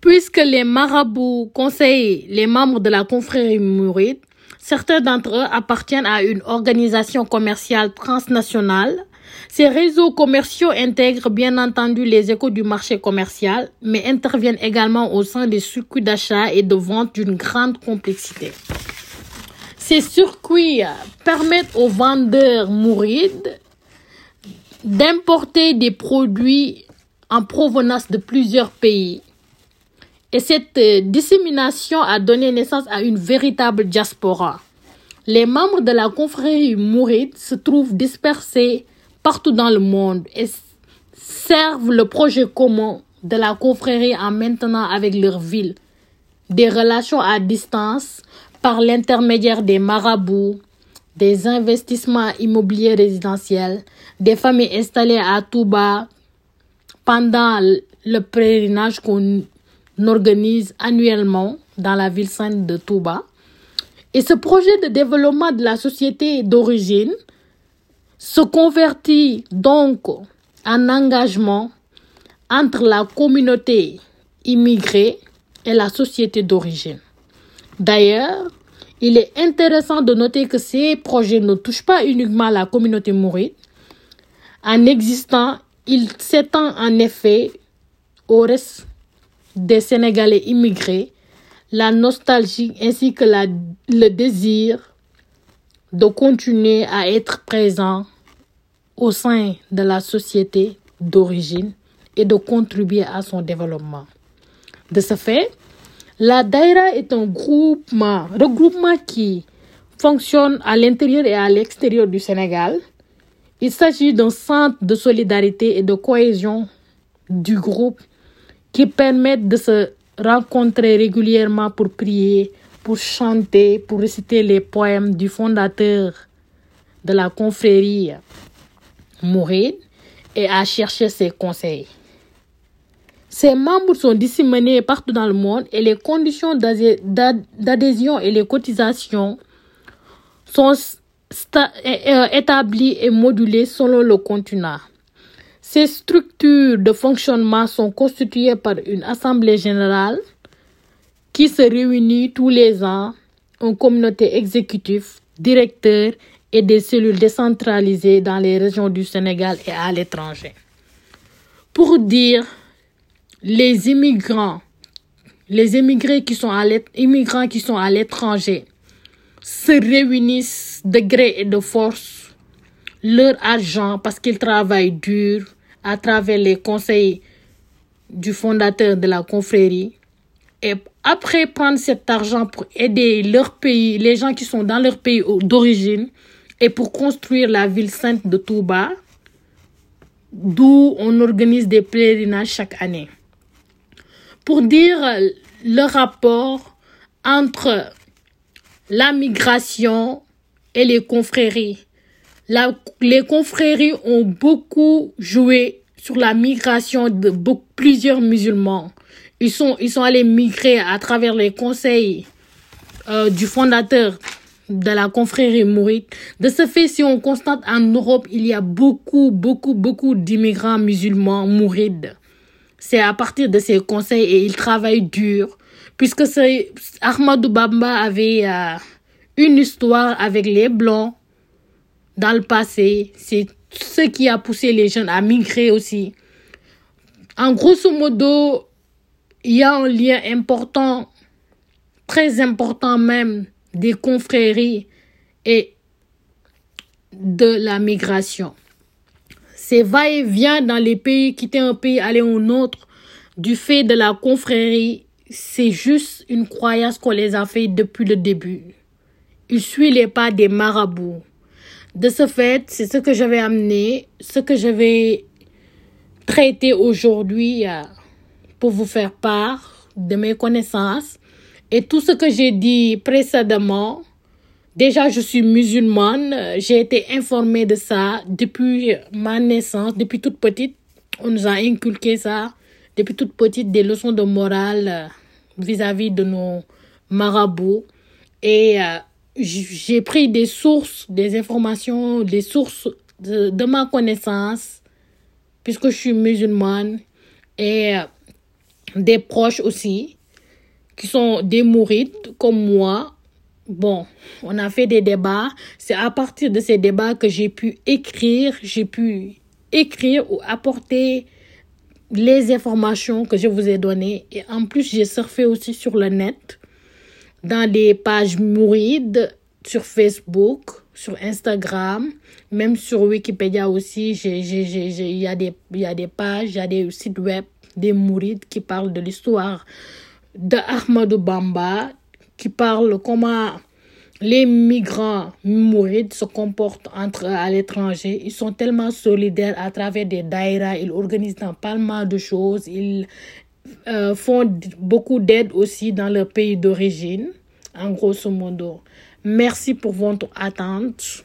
Puisque les marabouts conseillent les membres de la confrérie mouride, certains d'entre eux appartiennent à une organisation commerciale transnationale. Ces réseaux commerciaux intègrent bien entendu les échos du marché commercial, mais interviennent également au sein des circuits d'achat et de vente d'une grande complexité. Ces circuits permettent aux vendeurs mourides d'importer des produits en provenance de plusieurs pays et cette euh, dissémination a donné naissance à une véritable diaspora. Les membres de la confrérie mouride se trouvent dispersés partout dans le monde et servent le projet commun de la confrérie en maintenant avec leur ville des relations à distance par l'intermédiaire des marabouts, des investissements immobiliers résidentiels, des familles installées à Touba pendant le pèlerinage qu'on organise annuellement dans la ville sainte de Touba. Et ce projet de développement de la société d'origine se convertit donc en engagement entre la communauté immigrée et la société d'origine. D'ailleurs, il est intéressant de noter que ces projets ne touchent pas uniquement la communauté mouride. En existant, il s'étend en effet au reste des Sénégalais immigrés, la nostalgie ainsi que le désir de continuer à être présent au sein de la société d'origine et de contribuer à son développement. De ce fait, la Daïra est un groupement, regroupement qui fonctionne à l'intérieur et à l'extérieur du Sénégal. Il s'agit d'un centre de solidarité et de cohésion du groupe qui permettent de se rencontrer régulièrement pour prier, pour chanter, pour réciter les poèmes du fondateur de la confrérie Mouride et à chercher ses conseils. Ses membres sont disséminés partout dans le monde et les conditions d'adhésion et les cotisations sont établies et modulées selon le continent. Ces structures de fonctionnement sont constituées par une assemblée générale qui se réunit tous les ans, une communauté exécutive, directeur et des cellules décentralisées dans les régions du Sénégal et à l'étranger. Pour dire les immigrants, les immigrés qui sont immigrants qui sont à l'étranger se réunissent de gré et de force leur argent parce qu'ils travaillent dur à travers les conseils du fondateur de la confrérie et après prendre cet argent pour aider leur pays, les gens qui sont dans leur pays d'origine et pour construire la ville sainte de Touba, d'où on organise des pèlerinages chaque année. Pour dire le rapport entre la migration et les confréries les confréries ont beaucoup joué sur la migration de plusieurs musulmans. Ils sont, ils sont allés migrer à travers les conseils euh, du fondateur de la confrérie mouride. De ce fait, si on constate en Europe, il y a beaucoup, beaucoup, beaucoup d'immigrants musulmans mourides. C'est à partir de ces conseils et ils travaillent dur. Puisque Ahmadou Bamba avait euh, une histoire avec les Blancs dans le passé. C'est ce qui a poussé les jeunes à migrer aussi. En grosso modo, il y a un lien important, très important même, des confréries et de la migration. C'est va-et-vient dans les pays, quitter un pays, aller un autre, du fait de la confrérie, c'est juste une croyance qu'on les a fait depuis le début. Ils suivent les pas des marabouts. De ce fait, c'est ce que je vais amener, ce que je vais traiter aujourd'hui euh, pour vous faire part de mes connaissances et tout ce que j'ai dit précédemment. Déjà, je suis musulmane. J'ai été informée de ça depuis ma naissance, depuis toute petite. On nous a inculqué ça depuis toute petite, des leçons de morale euh, vis-à-vis de nos marabouts. Et euh, j'ai pris des sources, des informations, des sources de, ma connaissance, puisque je suis musulmane. Et des proches aussi, qui sont des mourides comme moi. Bon, on a fait des débats. C'est à partir de ces débats que j'ai pu écrire, j'ai pu écrire ou apporter les informations que je vous ai données. Et en plus, j'ai surfé aussi sur le net, dans des pages mourides, sur Facebook, sur Instagram, même sur Wikipédia aussi. Il y, a des, y a des pages, il y a des sites web, des mourides qui parlent de l'histoire de Ahmadou Bamba, qui parlent comment les migrants mourides se comportent entre à l'étranger. Ils sont tellement solidaires à travers des daïras. Ils organisent pas mal de choses. Ils euh, font beaucoup d'aide aussi dans leur pays d'origine, en grosso modo. Merci pour votre attente.